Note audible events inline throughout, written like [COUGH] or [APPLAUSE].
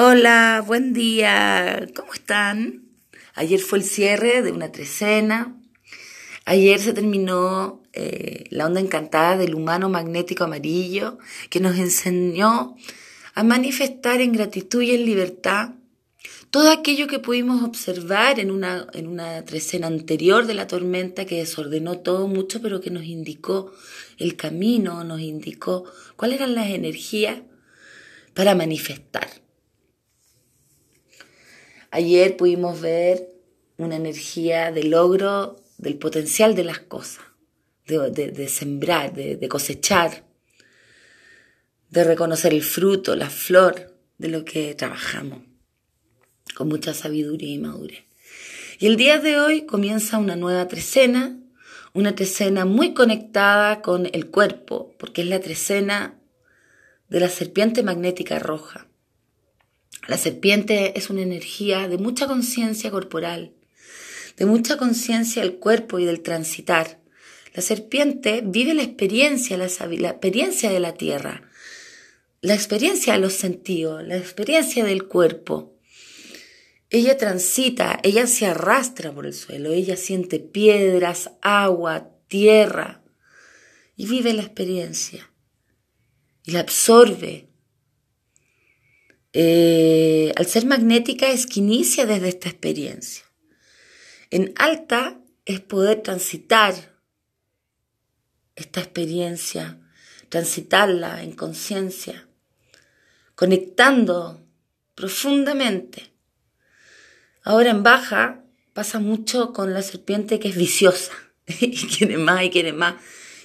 Hola, buen día. ¿Cómo están? Ayer fue el cierre de una trecena. Ayer se terminó eh, la onda encantada del humano magnético amarillo que nos enseñó a manifestar en gratitud y en libertad todo aquello que pudimos observar en una, en una trecena anterior de la tormenta que desordenó todo mucho, pero que nos indicó el camino, nos indicó cuáles eran las energías para manifestar. Ayer pudimos ver una energía de logro del potencial de las cosas, de, sembrar, de, cosechar, de reconocer el fruto, la flor de lo que trabajamos, con mucha sabiduría y madurez. Y el día de hoy comienza una nueva trecena, una trecena muy conectada con el cuerpo, porque es la trecena de la serpiente magnética roja. La serpiente es una energía de mucha conciencia corporal, de mucha conciencia del cuerpo y del transitar. La serpiente vive la experiencia, la, experiencia de la tierra, la experiencia de los sentidos, la experiencia del cuerpo. Ella transita, ella se arrastra por el suelo, ella siente piedras, agua, tierra y vive la experiencia y la absorbe eh, al ser magnética es que inicia desde esta experiencia. En alta es poder transitar esta experiencia, transitarla en conciencia, conectando profundamente. Ahora en baja pasa mucho con la serpiente que es viciosa [LAUGHS] y quiere más y quiere más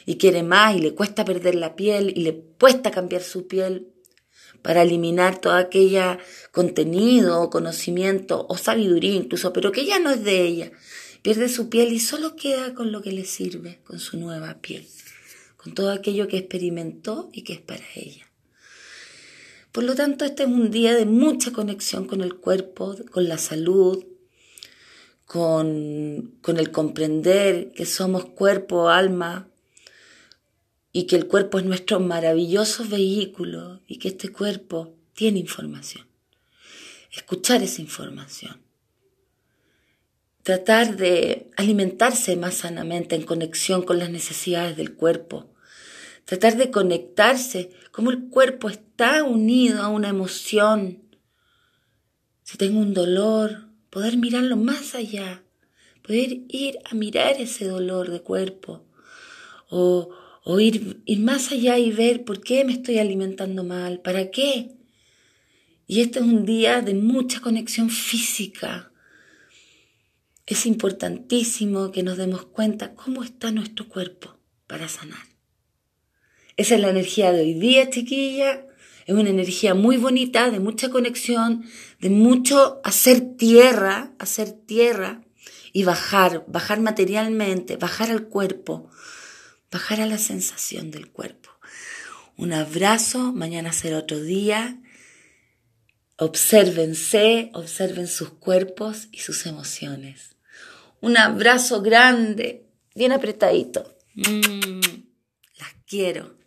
y quiere más y le cuesta perder la piel y le cuesta cambiar su piel para eliminar todo aquella contenido o conocimiento o sabiduría incluso, pero que ya no es de ella. Pierde su piel y solo queda con lo que le sirve, con su nueva piel, con todo aquello que experimentó y que es para ella. Por lo tanto, este es un día de mucha conexión con el cuerpo, con la salud, con, con el comprender que somos cuerpo, alma, y que el cuerpo es nuestro maravilloso vehículo y que este cuerpo tiene información. Escuchar esa información. Tratar de alimentarse más sanamente en conexión con las necesidades del cuerpo. Tratar de conectarse como el cuerpo está unido a una emoción. Si tengo un dolor, poder mirarlo más allá. Poder ir a mirar ese dolor de cuerpo. O, o ir, más allá y ver por qué me estoy alimentando mal, para qué. Y este es un día de mucha conexión física. Es importantísimo que nos demos cuenta cómo está nuestro cuerpo para sanar. Esa es la energía de hoy día, chiquilla. Es una energía muy bonita, de mucha conexión, de mucho hacer tierra, hacer tierra y bajar, bajar materialmente, bajar al cuerpo, bajar a la sensación del cuerpo. Un abrazo, mañana será otro día. Obsérvense, observen sus cuerpos y sus emociones. Un abrazo grande, bien apretadito. Mm, las quiero.